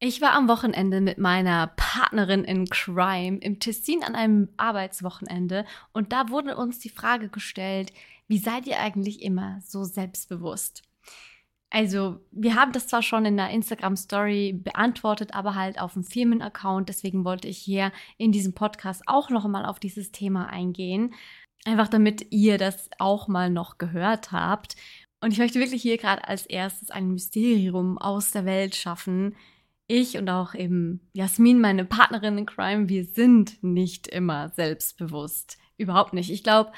Ich war am Wochenende mit meiner Partnerin in Crime im Tessin an einem Arbeitswochenende und da wurde uns die Frage gestellt, wie seid ihr eigentlich immer so selbstbewusst? Also, wir haben das zwar schon in der Instagram Story beantwortet, aber halt auf dem Firmenaccount. Deswegen wollte ich hier in diesem Podcast auch noch mal auf dieses Thema eingehen. Einfach damit ihr das auch mal noch gehört habt. Und ich möchte wirklich hier gerade als erstes ein Mysterium aus der Welt schaffen, ich und auch eben Jasmin, meine Partnerin in Crime, wir sind nicht immer selbstbewusst. Überhaupt nicht. Ich glaube,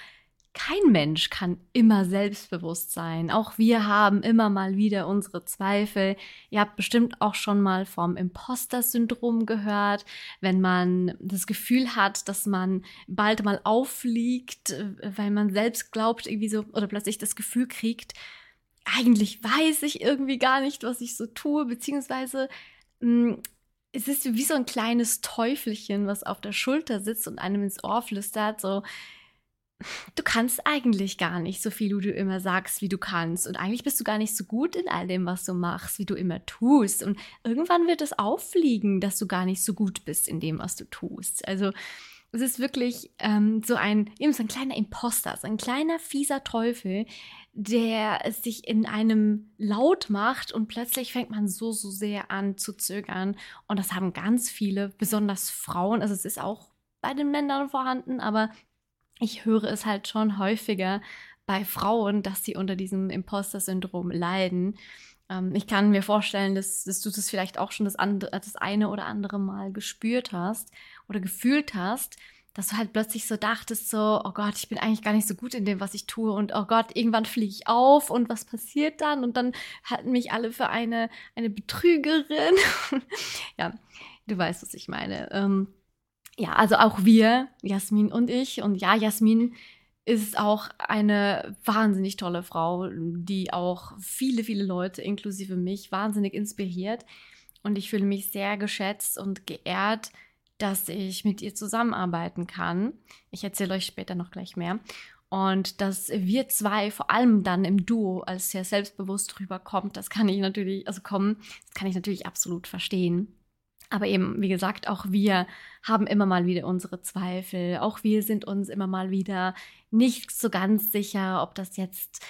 kein Mensch kann immer selbstbewusst sein. Auch wir haben immer mal wieder unsere Zweifel. Ihr habt bestimmt auch schon mal vom Imposter-Syndrom gehört, wenn man das Gefühl hat, dass man bald mal auffliegt, weil man selbst glaubt, irgendwie so, oder plötzlich das Gefühl kriegt, eigentlich weiß ich irgendwie gar nicht, was ich so tue, beziehungsweise es ist wie so ein kleines Teufelchen, was auf der Schulter sitzt und einem ins Ohr flüstert, so, du kannst eigentlich gar nicht so viel, wie du immer sagst, wie du kannst. Und eigentlich bist du gar nicht so gut in all dem, was du machst, wie du immer tust. Und irgendwann wird es auffliegen, dass du gar nicht so gut bist in dem, was du tust. Also es ist wirklich ähm, so ein, eben so ein kleiner Imposter, so ein kleiner fieser Teufel, der sich in einem laut macht und plötzlich fängt man so, so sehr an zu zögern. Und das haben ganz viele, besonders Frauen. Also es ist auch bei den Männern vorhanden, aber ich höre es halt schon häufiger bei Frauen, dass sie unter diesem Imposter-Syndrom leiden. Ähm, ich kann mir vorstellen, dass, dass, du das vielleicht auch schon das, andere, das eine oder andere Mal gespürt hast oder gefühlt hast dass du halt plötzlich so dachtest, so, oh Gott, ich bin eigentlich gar nicht so gut in dem, was ich tue und oh Gott, irgendwann fliege ich auf und was passiert dann? Und dann halten mich alle für eine, eine Betrügerin. ja, du weißt, was ich meine. Ähm, ja, also auch wir, Jasmin und ich. Und ja, Jasmin ist auch eine wahnsinnig tolle Frau, die auch viele, viele Leute, inklusive mich, wahnsinnig inspiriert. Und ich fühle mich sehr geschätzt und geehrt, dass ich mit ihr zusammenarbeiten kann. Ich erzähle euch später noch gleich mehr. Und dass wir zwei vor allem dann im Duo als sehr selbstbewusst rüberkommt, das kann ich natürlich, also kommen, das kann ich natürlich absolut verstehen. Aber eben, wie gesagt, auch wir haben immer mal wieder unsere Zweifel. Auch wir sind uns immer mal wieder nicht so ganz sicher, ob das jetzt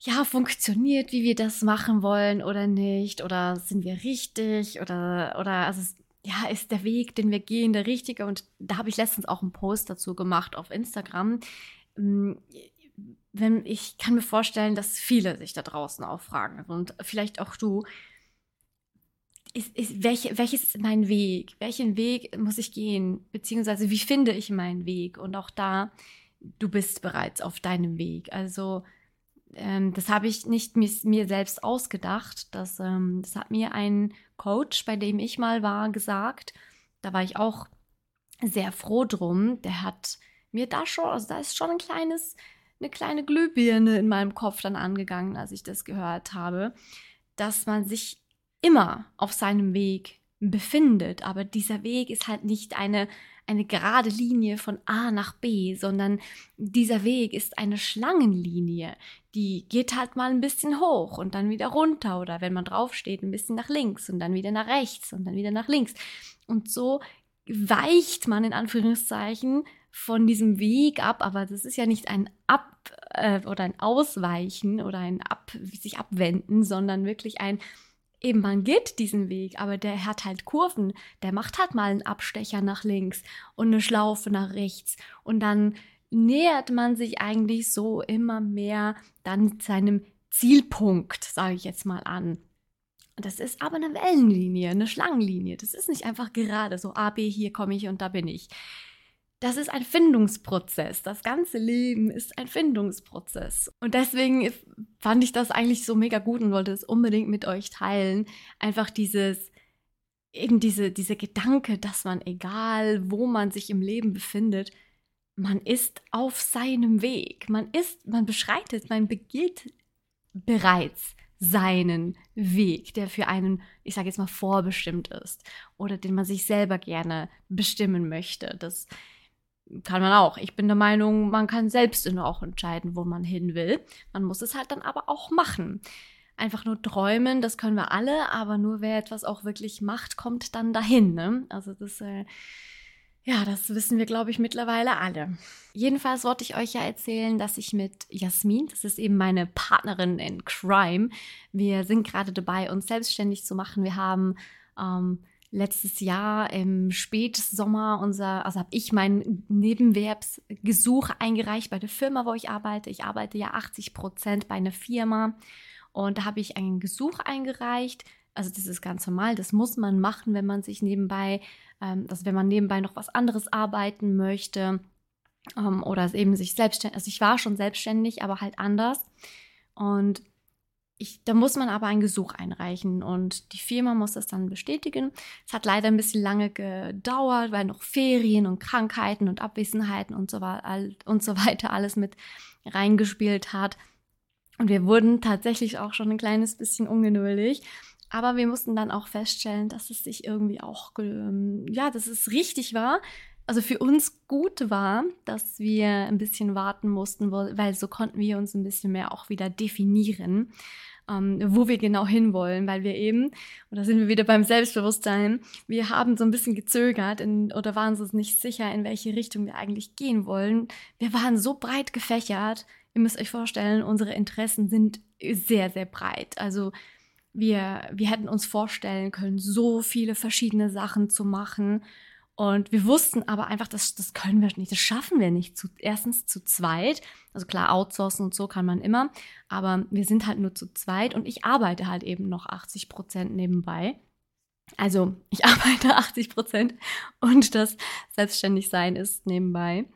ja funktioniert, wie wir das machen wollen oder nicht. Oder sind wir richtig? Oder, oder also ja, ist der Weg, den wir gehen, der richtige? Und da habe ich letztens auch einen Post dazu gemacht auf Instagram. Mm, wenn, ich kann mir vorstellen, dass viele sich da draußen auch fragen und vielleicht auch du, ist, ist, welche, welches ist mein Weg? Welchen Weg muss ich gehen? Beziehungsweise wie finde ich meinen Weg? Und auch da, du bist bereits auf deinem Weg. Also ähm, das habe ich nicht mir, mir selbst ausgedacht. Das, ähm, das hat mir ein Coach, bei dem ich mal war, gesagt. Da war ich auch sehr froh drum. Der hat mir da schon, also da ist schon ein kleines, eine kleine Glühbirne in meinem Kopf dann angegangen, als ich das gehört habe, dass man sich immer auf seinem Weg befindet. Aber dieser Weg ist halt nicht eine eine gerade Linie von A nach B, sondern dieser Weg ist eine Schlangenlinie. Die geht halt mal ein bisschen hoch und dann wieder runter oder wenn man draufsteht, ein bisschen nach links und dann wieder nach rechts und dann wieder nach links. Und so weicht man in Anführungszeichen von diesem Weg ab, aber das ist ja nicht ein Ab äh, oder ein Ausweichen oder ein Ab, sich abwenden, sondern wirklich ein eben man geht diesen Weg, aber der hat halt Kurven. Der macht halt mal einen Abstecher nach links und eine Schlaufe nach rechts und dann nähert man sich eigentlich so immer mehr dann seinem Zielpunkt, sage ich jetzt mal an. Das ist aber eine Wellenlinie, eine Schlangenlinie. Das ist nicht einfach gerade so A, B, hier komme ich und da bin ich das ist ein Findungsprozess. Das ganze Leben ist ein Findungsprozess. Und deswegen fand ich das eigentlich so mega gut und wollte es unbedingt mit euch teilen. Einfach dieses, eben diese, diese Gedanke, dass man, egal wo man sich im Leben befindet, man ist auf seinem Weg. Man ist, man beschreitet, man begeht bereits seinen Weg, der für einen, ich sage jetzt mal, vorbestimmt ist oder den man sich selber gerne bestimmen möchte. Das kann man auch. Ich bin der Meinung, man kann selbst auch entscheiden, wo man hin will. Man muss es halt dann aber auch machen. einfach nur träumen, das können wir alle, aber nur wer etwas auch wirklich macht, kommt dann dahin. Ne? Also das, äh, ja, das wissen wir, glaube ich, mittlerweile alle. Jedenfalls wollte ich euch ja erzählen, dass ich mit Jasmin, das ist eben meine Partnerin in Crime, wir sind gerade dabei, uns selbstständig zu machen. Wir haben ähm, letztes Jahr im Spätsommer unser, also habe ich mein Nebenwerbsgesuch eingereicht bei der Firma, wo ich arbeite. Ich arbeite ja 80 Prozent bei einer Firma und da habe ich ein Gesuch eingereicht. Also das ist ganz normal, das muss man machen, wenn man sich nebenbei, ähm, also wenn man nebenbei noch was anderes arbeiten möchte ähm, oder eben sich selbstständig, also ich war schon selbstständig, aber halt anders. Und ich, da muss man aber ein Gesuch einreichen und die Firma muss das dann bestätigen. Es hat leider ein bisschen lange gedauert, weil noch Ferien und Krankheiten und Abwesenheiten und so, und so weiter alles mit reingespielt hat. Und wir wurden tatsächlich auch schon ein kleines bisschen ungeduldig. Aber wir mussten dann auch feststellen, dass es sich irgendwie auch, ähm, ja, dass es richtig war. Also für uns gut war, dass wir ein bisschen warten mussten, weil so konnten wir uns ein bisschen mehr auch wieder definieren ähm, wo wir genau hinwollen, weil wir eben, und da sind wir wieder beim Selbstbewusstsein, wir haben so ein bisschen gezögert in, oder waren uns nicht sicher, in welche Richtung wir eigentlich gehen wollen. Wir waren so breit gefächert, ihr müsst euch vorstellen, unsere Interessen sind sehr, sehr breit. Also wir, wir hätten uns vorstellen können, so viele verschiedene Sachen zu machen. Und wir wussten aber einfach, das, das können wir nicht, das schaffen wir nicht. Zu, erstens zu zweit, also klar, outsourcen und so kann man immer, aber wir sind halt nur zu zweit und ich arbeite halt eben noch 80 Prozent nebenbei. Also ich arbeite 80 Prozent und das Selbstständigsein ist nebenbei.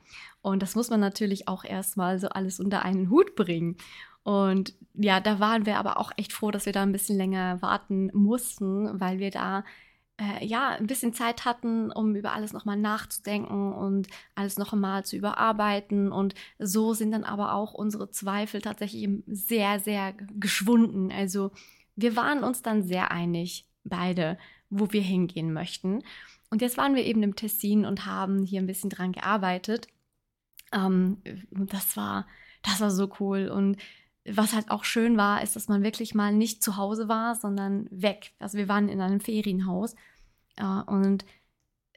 Und das muss man natürlich auch erstmal so alles unter einen Hut bringen. Und ja, da waren wir aber auch echt froh, dass wir da ein bisschen länger warten mussten, weil wir da äh, ja, ein bisschen Zeit hatten, um über alles nochmal nachzudenken und alles noch einmal zu überarbeiten. Und so sind dann aber auch unsere Zweifel tatsächlich sehr, sehr geschwunden. Also wir waren uns dann sehr einig, beide, wo wir hingehen möchten. Und jetzt waren wir eben im Tessin und haben hier ein bisschen dran gearbeitet. Ähm, das war, das war so cool. Und was halt auch schön war, ist, dass man wirklich mal nicht zu Hause war, sondern weg. Also wir waren in einem Ferienhaus und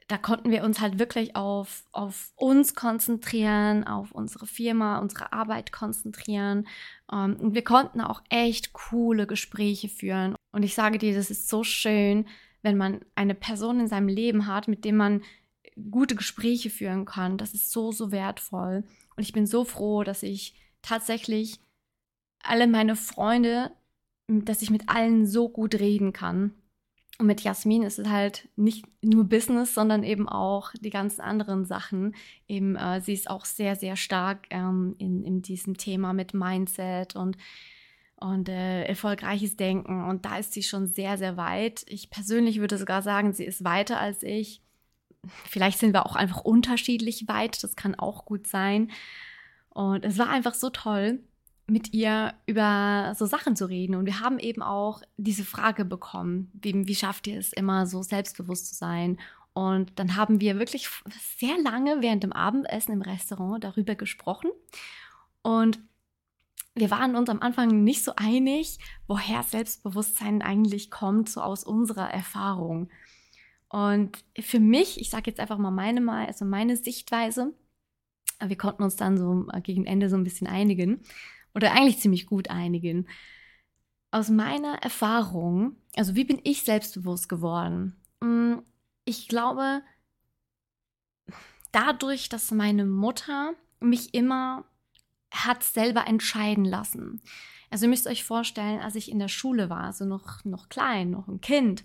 da konnten wir uns halt wirklich auf, auf uns konzentrieren, auf unsere Firma, unsere Arbeit konzentrieren. Ähm, und wir konnten auch echt coole Gespräche führen. Und ich sage dir, das ist so schön, wenn man eine Person in seinem Leben hat, mit dem man gute Gespräche führen kann. Das ist so, so wertvoll. Und ich bin so froh, dass ich tatsächlich alle meine Freunde, dass ich mit allen so gut reden kann. Und mit Jasmin ist es halt nicht nur Business, sondern eben auch die ganzen anderen Sachen. Eben, äh, sie ist auch sehr, sehr stark ähm, in, in diesem Thema mit Mindset und, und äh, erfolgreiches Denken. Und da ist sie schon sehr, sehr weit. Ich persönlich würde sogar sagen, sie ist weiter als ich. Vielleicht sind wir auch einfach unterschiedlich weit. Das kann auch gut sein. Und es war einfach so toll mit ihr über so Sachen zu reden. Und wir haben eben auch diese Frage bekommen, wie, wie schafft ihr es immer so selbstbewusst zu sein? Und dann haben wir wirklich sehr lange während dem Abendessen im Restaurant darüber gesprochen. Und wir waren uns am Anfang nicht so einig, woher Selbstbewusstsein eigentlich kommt, so aus unserer Erfahrung. Und für mich, ich sage jetzt einfach mal meine, also meine Sichtweise, wir konnten uns dann so gegen Ende so ein bisschen einigen oder eigentlich ziemlich gut einigen. Aus meiner Erfahrung, also wie bin ich selbstbewusst geworden? Mm, ich glaube, dadurch, dass meine Mutter mich immer hat selber entscheiden lassen. Also ihr müsst euch vorstellen, als ich in der Schule war, also noch, noch klein, noch ein Kind,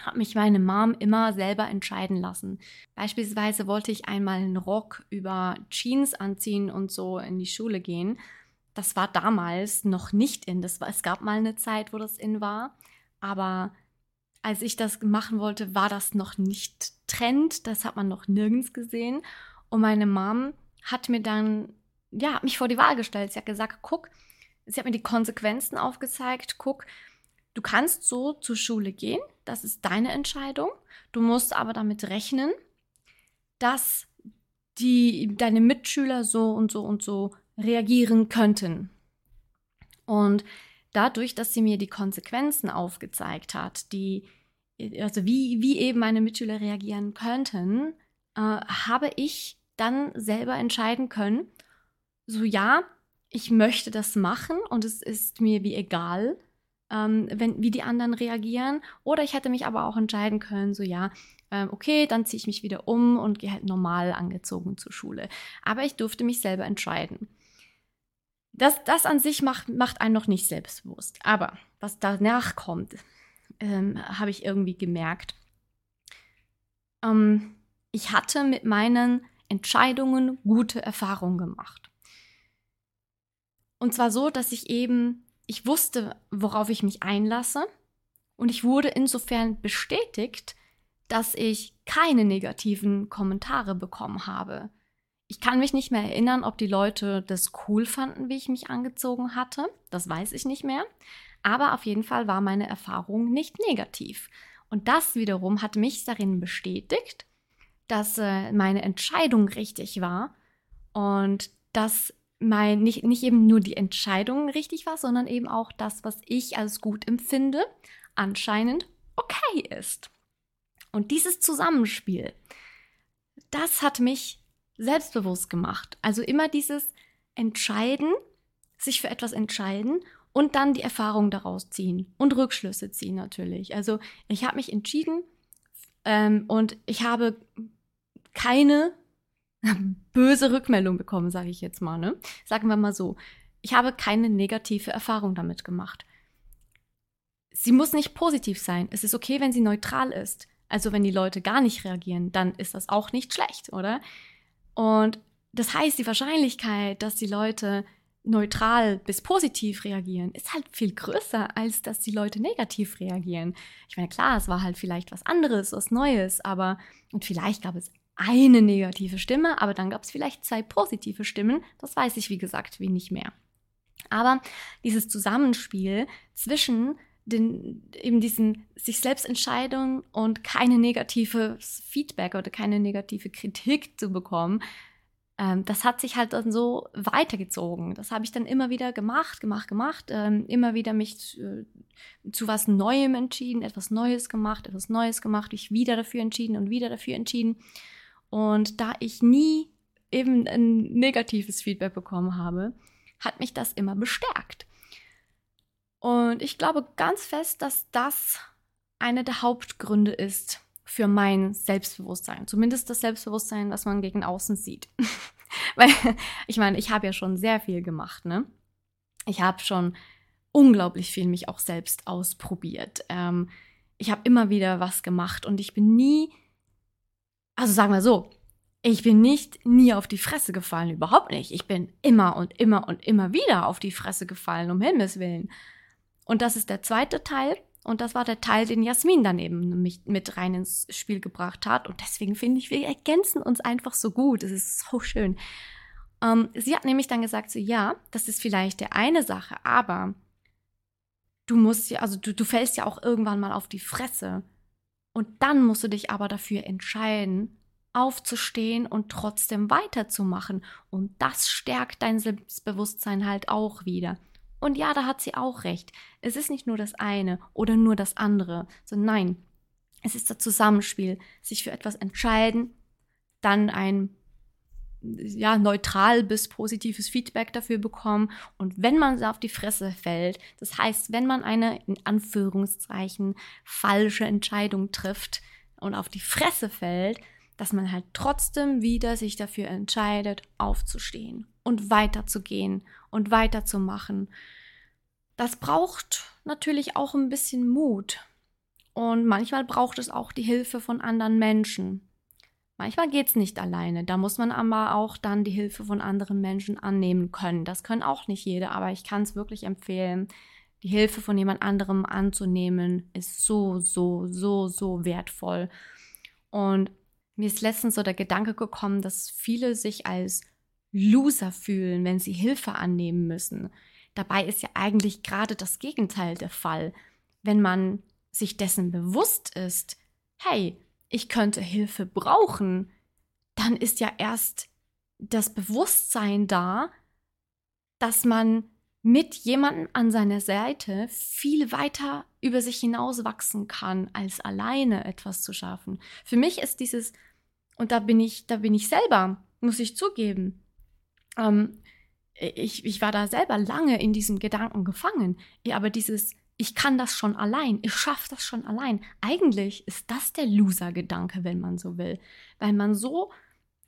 hat mich meine Mom immer selber entscheiden lassen. Beispielsweise wollte ich einmal einen Rock über Jeans anziehen und so in die Schule gehen das war damals noch nicht in. Das war, es gab mal eine Zeit, wo das in war, aber als ich das machen wollte, war das noch nicht Trend. Das hat man noch nirgends gesehen. Und meine Mom hat mir dann, ja, mich vor die Wahl gestellt. Sie hat gesagt, guck, sie hat mir die Konsequenzen aufgezeigt. Guck, du kannst so zur Schule gehen. Das ist deine Entscheidung. Du musst aber damit rechnen, dass die, deine Mitschüler so und so und so reagieren könnten. Und dadurch, dass sie mir die Konsequenzen aufgezeigt hat, die, also wie, wie eben meine Mitschüler reagieren könnten, äh, habe ich dann selber entscheiden können, so ja, ich möchte das machen und es ist mir wie egal, ähm, wenn, wie die anderen reagieren. Oder ich hätte mich aber auch entscheiden können, so ja, ähm, okay, dann ziehe ich mich wieder um und gehe halt normal angezogen zur Schule. Aber ich durfte mich selber entscheiden. Das, das an sich macht, macht einen noch nicht selbstbewusst. Aber was danach kommt, ähm, habe ich irgendwie gemerkt. Ähm, ich hatte mit meinen Entscheidungen gute Erfahrungen gemacht. Und zwar so, dass ich eben, ich wusste, worauf ich mich einlasse. Und ich wurde insofern bestätigt, dass ich keine negativen Kommentare bekommen habe. Ich kann mich nicht mehr erinnern, ob die Leute das cool fanden, wie ich mich angezogen hatte. Das weiß ich nicht mehr. Aber auf jeden Fall war meine Erfahrung nicht negativ. Und das wiederum hat mich darin bestätigt, dass äh, meine Entscheidung richtig war und dass mein, nicht, nicht eben nur die Entscheidung richtig war, sondern eben auch das, was ich als gut empfinde, anscheinend okay ist. Und dieses Zusammenspiel, das hat mich selbstbewusst gemacht. Also immer dieses Entscheiden, sich für etwas entscheiden und dann die Erfahrung daraus ziehen und Rückschlüsse ziehen natürlich. Also ich habe mich entschieden ähm, und ich habe keine böse Rückmeldung bekommen, sage ich jetzt mal. Ne? Sagen wir mal so. Ich habe keine negative Erfahrung damit gemacht. Sie muss nicht positiv sein. Es ist okay, wenn sie neutral ist. Also wenn die Leute gar nicht reagieren, dann ist das auch nicht schlecht, oder? Und das heißt, die Wahrscheinlichkeit, dass die Leute neutral bis positiv reagieren, ist halt viel größer, als dass die Leute negativ reagieren. Ich meine, klar, es war halt vielleicht was anderes, was Neues, aber und vielleicht gab es eine negative Stimme, aber dann gab es vielleicht zwei positive Stimmen. Das weiß ich, wie gesagt, wie nicht mehr. Aber dieses Zusammenspiel zwischen den, eben diesen sich selbst Entscheidung und keine negative Feedback oder keine negative Kritik zu bekommen, ähm, das hat sich halt dann so weitergezogen. Das habe ich dann immer wieder gemacht, gemacht, gemacht, ähm, immer wieder mich äh, zu was Neuem entschieden, etwas Neues gemacht, etwas Neues gemacht, mich wieder dafür entschieden und wieder dafür entschieden. Und da ich nie eben ein negatives Feedback bekommen habe, hat mich das immer bestärkt. Und ich glaube ganz fest, dass das einer der Hauptgründe ist für mein Selbstbewusstsein. Zumindest das Selbstbewusstsein, was man gegen außen sieht. Weil, ich meine, ich habe ja schon sehr viel gemacht, ne? Ich habe schon unglaublich viel mich auch selbst ausprobiert. Ähm, ich habe immer wieder was gemacht und ich bin nie, also sagen wir so, ich bin nicht nie auf die Fresse gefallen, überhaupt nicht. Ich bin immer und immer und immer wieder auf die Fresse gefallen, um Himmels Willen. Und das ist der zweite Teil. Und das war der Teil, den Jasmin dann eben mit rein ins Spiel gebracht hat. Und deswegen finde ich, wir ergänzen uns einfach so gut. Es ist so schön. Ähm, sie hat nämlich dann gesagt, so ja, das ist vielleicht der eine Sache, aber du musst ja, also du, du fällst ja auch irgendwann mal auf die Fresse. Und dann musst du dich aber dafür entscheiden, aufzustehen und trotzdem weiterzumachen. Und das stärkt dein Selbstbewusstsein halt auch wieder. Und ja, da hat sie auch recht. Es ist nicht nur das eine oder nur das andere, sondern nein, es ist das Zusammenspiel, sich für etwas entscheiden, dann ein ja, neutral bis positives Feedback dafür bekommen. Und wenn man auf die Fresse fällt, das heißt, wenn man eine in Anführungszeichen falsche Entscheidung trifft und auf die Fresse fällt, dass man halt trotzdem wieder sich dafür entscheidet, aufzustehen und weiterzugehen und weiterzumachen. Das braucht natürlich auch ein bisschen Mut. Und manchmal braucht es auch die Hilfe von anderen Menschen. Manchmal geht es nicht alleine. Da muss man aber auch dann die Hilfe von anderen Menschen annehmen können. Das können auch nicht jede, aber ich kann es wirklich empfehlen. Die Hilfe von jemand anderem anzunehmen ist so, so, so, so wertvoll. Und mir ist letztens so der Gedanke gekommen, dass viele sich als Loser fühlen, wenn sie Hilfe annehmen müssen. Dabei ist ja eigentlich gerade das Gegenteil der Fall. Wenn man sich dessen bewusst ist, hey, ich könnte Hilfe brauchen, dann ist ja erst das Bewusstsein da, dass man mit jemandem an seiner Seite viel weiter über sich hinaus wachsen kann, als alleine etwas zu schaffen. Für mich ist dieses, und da bin ich, da bin ich selber, muss ich zugeben. Ähm, ich, ich war da selber lange in diesem Gedanken gefangen. Ja, aber dieses, ich kann das schon allein, ich schaffe das schon allein. Eigentlich ist das der Loser-Gedanke, wenn man so will. Weil man so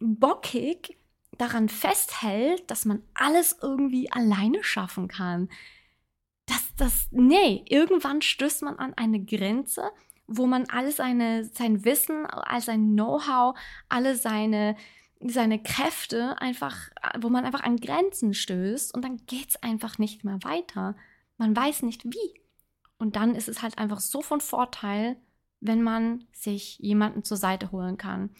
bockig daran festhält, dass man alles irgendwie alleine schaffen kann. Das, das, nee, irgendwann stößt man an eine Grenze, wo man alles seine, sein Wissen, all sein Know-how, alle seine, seine Kräfte einfach, wo man einfach an Grenzen stößt und dann geht es einfach nicht mehr weiter. Man weiß nicht wie. Und dann ist es halt einfach so von Vorteil, wenn man sich jemanden zur Seite holen kann.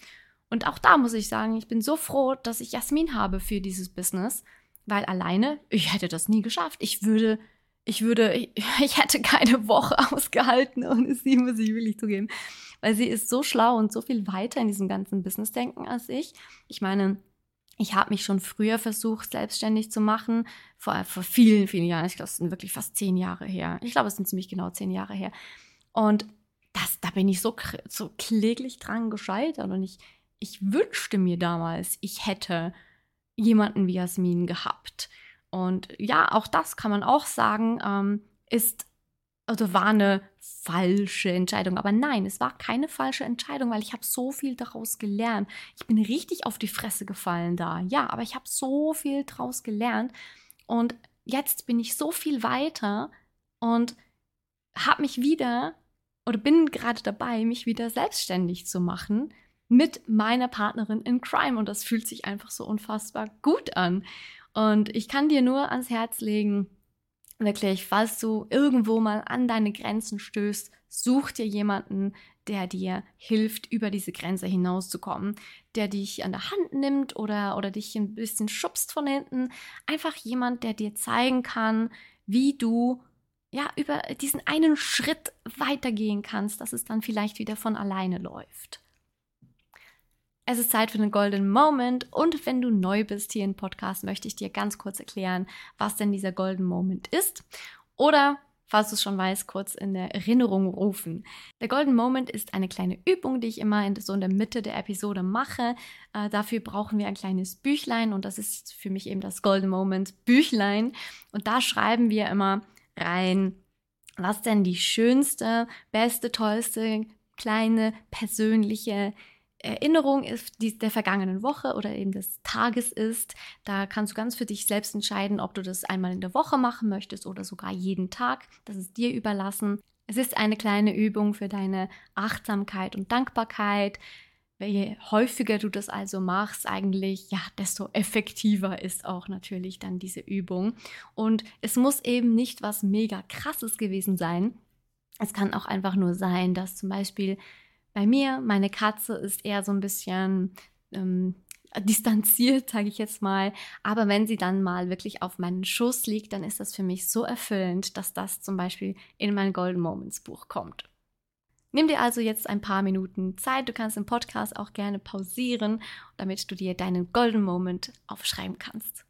Und auch da muss ich sagen, ich bin so froh, dass ich Jasmin habe für dieses Business, weil alleine, ich hätte das nie geschafft. Ich würde, ich würde, ich, hätte keine Woche ausgehalten ohne sie, muss ich wirklich zugeben weil sie ist so schlau und so viel weiter in diesem ganzen Business-Denken als ich. Ich meine, ich habe mich schon früher versucht, selbstständig zu machen, vor, vor vielen, vielen Jahren. Ich glaube, es sind wirklich fast zehn Jahre her. Ich glaube, es sind ziemlich genau zehn Jahre her. Und das, da bin ich so, so kläglich dran gescheitert. Und ich, ich wünschte mir damals, ich hätte jemanden wie Jasmin gehabt. Und ja, auch das kann man auch sagen, ähm, ist also war eine falsche Entscheidung. Aber nein, es war keine falsche Entscheidung, weil ich habe so viel daraus gelernt. Ich bin richtig auf die Fresse gefallen da. Ja, aber ich habe so viel daraus gelernt. Und jetzt bin ich so viel weiter und habe mich wieder oder bin gerade dabei, mich wieder selbstständig zu machen mit meiner Partnerin in Crime. Und das fühlt sich einfach so unfassbar gut an. Und ich kann dir nur ans Herz legen, wirklich, falls du irgendwo mal an deine Grenzen stößt, such dir jemanden, der dir hilft, über diese Grenze hinauszukommen, der dich an der Hand nimmt oder, oder dich ein bisschen schubst von hinten. Einfach jemand, der dir zeigen kann, wie du ja über diesen einen Schritt weitergehen kannst, dass es dann vielleicht wieder von alleine läuft. Es ist Zeit für den Golden Moment und wenn du neu bist hier im Podcast, möchte ich dir ganz kurz erklären, was denn dieser Golden Moment ist. Oder falls du es schon weißt, kurz in der Erinnerung rufen. Der Golden Moment ist eine kleine Übung, die ich immer in, so in der Mitte der Episode mache. Äh, dafür brauchen wir ein kleines Büchlein und das ist für mich eben das Golden Moment Büchlein. Und da schreiben wir immer rein, was denn die schönste, beste, tollste, kleine, persönliche Erinnerung ist, die der vergangenen Woche oder eben des Tages ist. Da kannst du ganz für dich selbst entscheiden, ob du das einmal in der Woche machen möchtest oder sogar jeden Tag. Das ist dir überlassen. Es ist eine kleine Übung für deine Achtsamkeit und Dankbarkeit. Je häufiger du das also machst, eigentlich, ja, desto effektiver ist auch natürlich dann diese Übung. Und es muss eben nicht was mega krasses gewesen sein. Es kann auch einfach nur sein, dass zum Beispiel bei mir, meine Katze ist eher so ein bisschen ähm, distanziert, sage ich jetzt mal. Aber wenn sie dann mal wirklich auf meinen Schoß liegt, dann ist das für mich so erfüllend, dass das zum Beispiel in mein Golden Moments Buch kommt. Nimm dir also jetzt ein paar Minuten Zeit. Du kannst den Podcast auch gerne pausieren, damit du dir deinen Golden Moment aufschreiben kannst.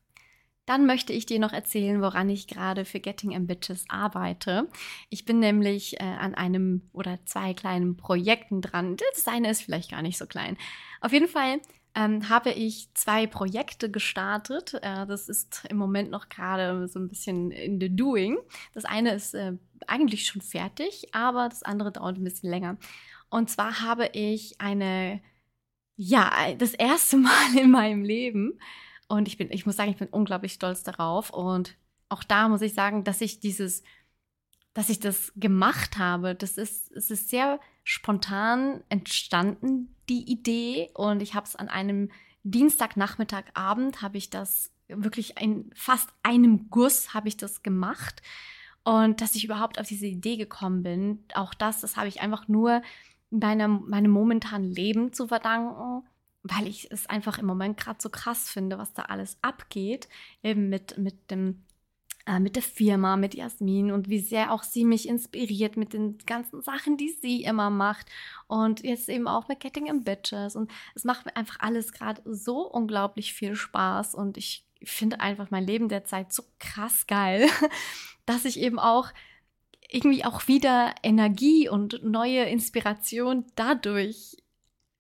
Dann möchte ich dir noch erzählen, woran ich gerade für Getting Ambitious arbeite. Ich bin nämlich äh, an einem oder zwei kleinen Projekten dran. Das eine ist vielleicht gar nicht so klein. Auf jeden Fall ähm, habe ich zwei Projekte gestartet. Äh, das ist im Moment noch gerade so ein bisschen in the doing. Das eine ist äh, eigentlich schon fertig, aber das andere dauert ein bisschen länger. Und zwar habe ich eine, ja, das erste Mal in meinem Leben und ich bin, ich muss sagen, ich bin unglaublich stolz darauf. Und auch da muss ich sagen, dass ich dieses, dass ich das gemacht habe, das ist, es ist sehr spontan entstanden, die Idee. Und ich habe es an einem Dienstagnachmittagabend, habe ich das wirklich in fast einem Guss habe ich das gemacht. Und dass ich überhaupt auf diese Idee gekommen bin, auch das, das habe ich einfach nur meinem, meinem momentanen Leben zu verdanken weil ich es einfach im Moment gerade so krass finde, was da alles abgeht, eben mit, mit dem äh, mit der Firma, mit Jasmin und wie sehr auch sie mich inspiriert mit den ganzen Sachen, die sie immer macht. Und jetzt eben auch mit Getting in Bitches. Und es macht mir einfach alles gerade so unglaublich viel Spaß. Und ich finde einfach mein Leben derzeit so krass geil, dass ich eben auch irgendwie auch wieder Energie und neue Inspiration dadurch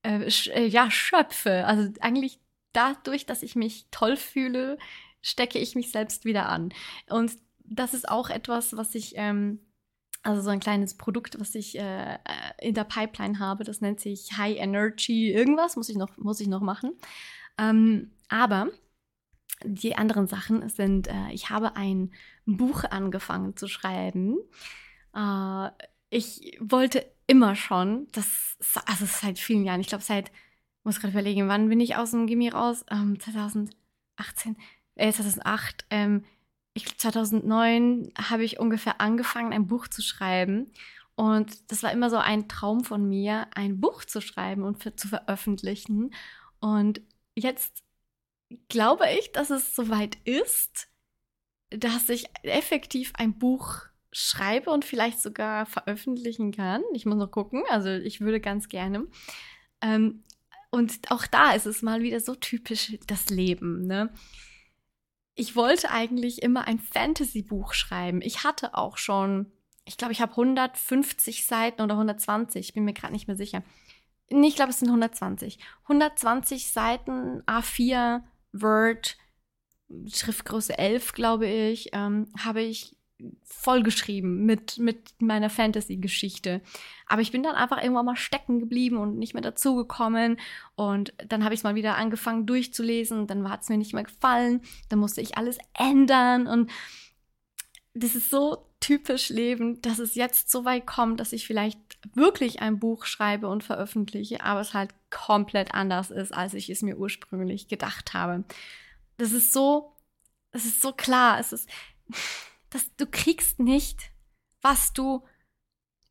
äh, äh, ja, schöpfe. Also eigentlich dadurch, dass ich mich toll fühle, stecke ich mich selbst wieder an. Und das ist auch etwas, was ich, ähm, also so ein kleines Produkt, was ich äh, äh in der Pipeline habe, das nennt sich High Energy irgendwas, muss ich noch, muss ich noch machen. Ähm, aber die anderen Sachen sind, äh, ich habe ein Buch angefangen zu schreiben. Äh, ich wollte immer schon, das, also seit vielen Jahren, ich glaube seit, muss gerade überlegen, wann bin ich aus dem Gimmi raus? Ähm, 2018, äh, 2008. Ähm, ich 2009 habe ich ungefähr angefangen, ein Buch zu schreiben. Und das war immer so ein Traum von mir, ein Buch zu schreiben und für, zu veröffentlichen. Und jetzt glaube ich, dass es soweit ist, dass ich effektiv ein Buch schreibe und vielleicht sogar veröffentlichen kann. Ich muss noch gucken, also ich würde ganz gerne. Ähm, und auch da ist es mal wieder so typisch das Leben. Ne? Ich wollte eigentlich immer ein Fantasy-Buch schreiben. Ich hatte auch schon, ich glaube, ich habe 150 Seiten oder 120, ich bin mir gerade nicht mehr sicher. Nee, ich glaube, es sind 120. 120 Seiten A4 Word, Schriftgröße 11, glaube ich, ähm, habe ich vollgeschrieben mit, mit meiner Fantasy-Geschichte. Aber ich bin dann einfach irgendwann mal stecken geblieben und nicht mehr dazugekommen. Und dann habe ich es mal wieder angefangen durchzulesen. Dann hat es mir nicht mehr gefallen. Dann musste ich alles ändern. Und das ist so typisch Leben, dass es jetzt so weit kommt, dass ich vielleicht wirklich ein Buch schreibe und veröffentliche, aber es halt komplett anders ist, als ich es mir ursprünglich gedacht habe. Das ist so, es ist so klar. Es ist, dass du kriegst nicht, was du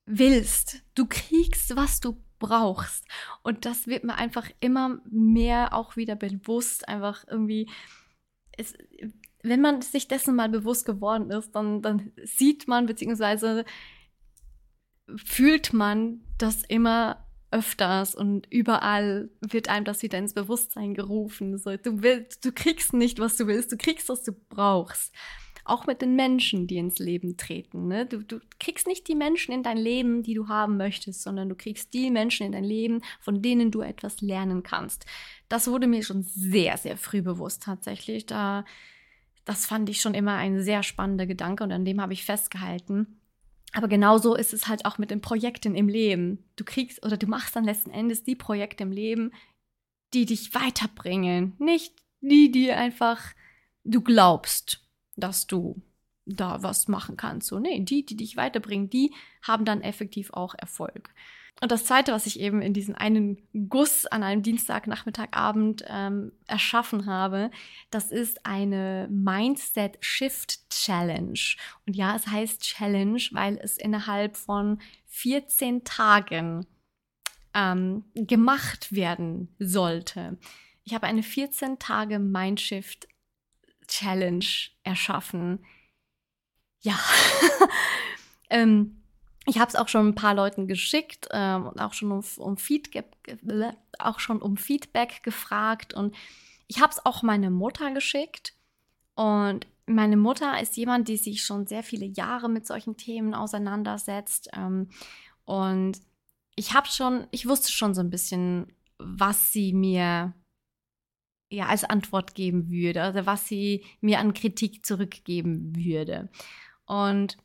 willst. Du kriegst, was du brauchst. Und das wird mir einfach immer mehr auch wieder bewusst. Einfach irgendwie, es, wenn man sich dessen mal bewusst geworden ist, dann, dann sieht man beziehungsweise fühlt man das immer öfters und überall wird einem das wieder ins Bewusstsein gerufen. So, du willst, du kriegst nicht, was du willst, du kriegst, was du brauchst auch mit den Menschen, die ins Leben treten. Ne? Du, du kriegst nicht die Menschen in dein Leben, die du haben möchtest, sondern du kriegst die Menschen in dein Leben, von denen du etwas lernen kannst. Das wurde mir schon sehr, sehr früh bewusst tatsächlich. Da, das fand ich schon immer ein sehr spannender Gedanke und an dem habe ich festgehalten. Aber genauso ist es halt auch mit den Projekten im Leben. Du kriegst oder du machst dann letzten Endes die Projekte im Leben, die dich weiterbringen, nicht die, die einfach du glaubst dass du da was machen kannst. So, nee, die, die dich weiterbringen, die haben dann effektiv auch Erfolg. Und das Zweite, was ich eben in diesem einen Guss an einem Dienstagnachmittagabend ähm, erschaffen habe, das ist eine Mindset Shift Challenge. Und ja, es heißt Challenge, weil es innerhalb von 14 Tagen ähm, gemacht werden sollte. Ich habe eine 14 Tage Mindshift Challenge erschaffen. Ja, ähm, ich habe es auch schon ein paar Leuten geschickt ähm, und auch schon um, um, Feedback, auch schon um Feedback gefragt. Und ich habe es auch meine Mutter geschickt. Und meine Mutter ist jemand, die sich schon sehr viele Jahre mit solchen Themen auseinandersetzt. Ähm, und ich habe schon, ich wusste schon so ein bisschen, was sie mir ja als Antwort geben würde, also was sie mir an Kritik zurückgeben würde. Und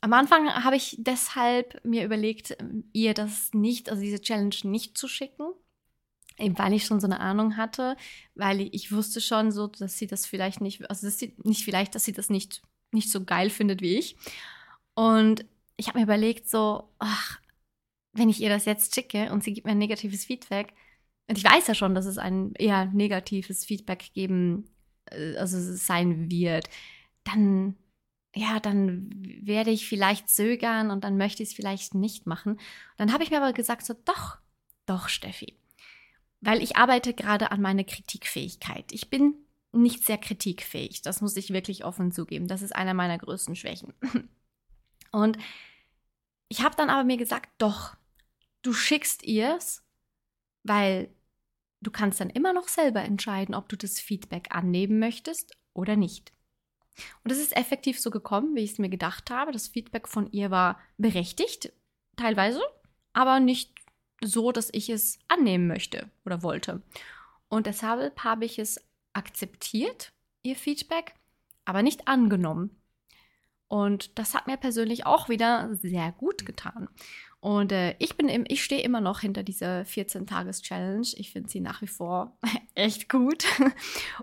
am Anfang habe ich deshalb mir überlegt, ihr das nicht, also diese Challenge nicht zu schicken, eben weil ich schon so eine Ahnung hatte, weil ich wusste schon so, dass sie das vielleicht nicht, also dass sie, nicht vielleicht, dass sie das nicht, nicht so geil findet wie ich. Und ich habe mir überlegt, so, ach, wenn ich ihr das jetzt schicke und sie gibt mir ein negatives Feedback, ich weiß ja schon, dass es ein eher negatives Feedback geben, äh, also sein wird, dann, ja, dann werde ich vielleicht zögern und dann möchte ich es vielleicht nicht machen. Und dann habe ich mir aber gesagt, so, doch, doch, Steffi. Weil ich arbeite gerade an meiner Kritikfähigkeit. Ich bin nicht sehr kritikfähig. Das muss ich wirklich offen zugeben. Das ist einer meiner größten Schwächen. Und ich habe dann aber mir gesagt, doch, du schickst ihr es, weil du kannst dann immer noch selber entscheiden, ob du das Feedback annehmen möchtest oder nicht. Und es ist effektiv so gekommen, wie ich es mir gedacht habe. Das Feedback von ihr war berechtigt, teilweise, aber nicht so, dass ich es annehmen möchte oder wollte. Und deshalb habe ich es akzeptiert, ihr Feedback, aber nicht angenommen. Und das hat mir persönlich auch wieder sehr gut getan. Und äh, ich bin im, ich stehe immer noch hinter dieser 14-Tages-Challenge. Ich finde sie nach wie vor echt gut.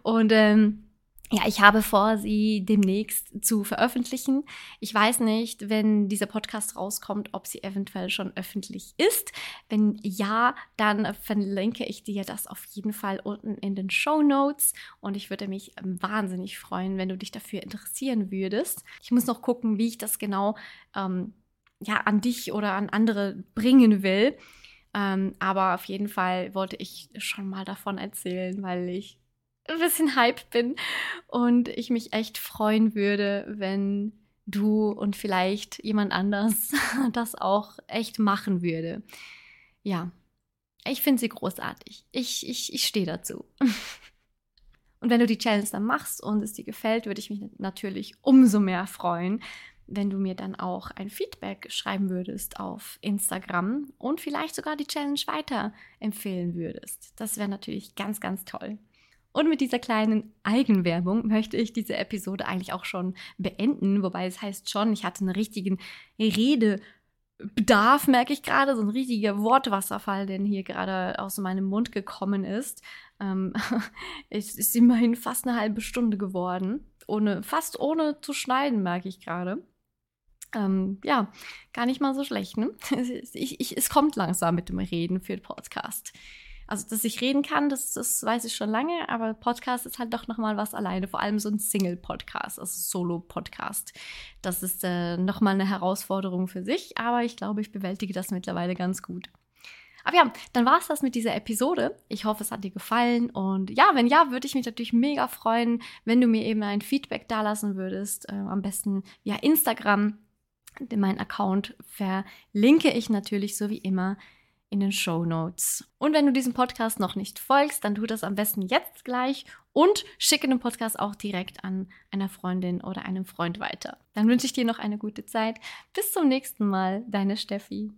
Und ähm, ja, ich habe vor, sie demnächst zu veröffentlichen. Ich weiß nicht, wenn dieser Podcast rauskommt, ob sie eventuell schon öffentlich ist. Wenn ja, dann verlinke ich dir das auf jeden Fall unten in den Show Notes. Und ich würde mich wahnsinnig freuen, wenn du dich dafür interessieren würdest. Ich muss noch gucken, wie ich das genau ähm, ja, an dich oder an andere bringen will. Ähm, aber auf jeden Fall wollte ich schon mal davon erzählen, weil ich ein bisschen hype bin und ich mich echt freuen würde, wenn du und vielleicht jemand anders das auch echt machen würde. Ja, ich finde sie großartig. Ich, ich, ich stehe dazu. Und wenn du die Challenge dann machst und es dir gefällt, würde ich mich natürlich umso mehr freuen, wenn du mir dann auch ein Feedback schreiben würdest auf Instagram und vielleicht sogar die Challenge weiterempfehlen würdest. Das wäre natürlich ganz, ganz toll. Und mit dieser kleinen Eigenwerbung möchte ich diese Episode eigentlich auch schon beenden, wobei es heißt schon, ich hatte einen richtigen Redebedarf, merke ich gerade, so ein riesiger Wortwasserfall, der hier gerade aus meinem Mund gekommen ist. Ähm, es ist immerhin fast eine halbe Stunde geworden, ohne, fast ohne zu schneiden, merke ich gerade. Ähm, ja, gar nicht mal so schlecht, ne? Ich, ich, es kommt langsam mit dem Reden für den Podcast. Also, dass ich reden kann, das, das weiß ich schon lange, aber Podcast ist halt doch nochmal was alleine, vor allem so ein Single-Podcast, also Solo-Podcast. Das ist äh, nochmal eine Herausforderung für sich, aber ich glaube, ich bewältige das mittlerweile ganz gut. Aber ja, dann war es das mit dieser Episode. Ich hoffe, es hat dir gefallen. Und ja, wenn ja, würde ich mich natürlich mega freuen, wenn du mir eben ein Feedback dalassen würdest. Äh, am besten via Instagram. Mein Account verlinke ich natürlich so wie immer in den Show Notes. Und wenn du diesem Podcast noch nicht folgst, dann tu das am besten jetzt gleich und schicke den Podcast auch direkt an einer Freundin oder einem Freund weiter. Dann wünsche ich dir noch eine gute Zeit. Bis zum nächsten Mal, deine Steffi.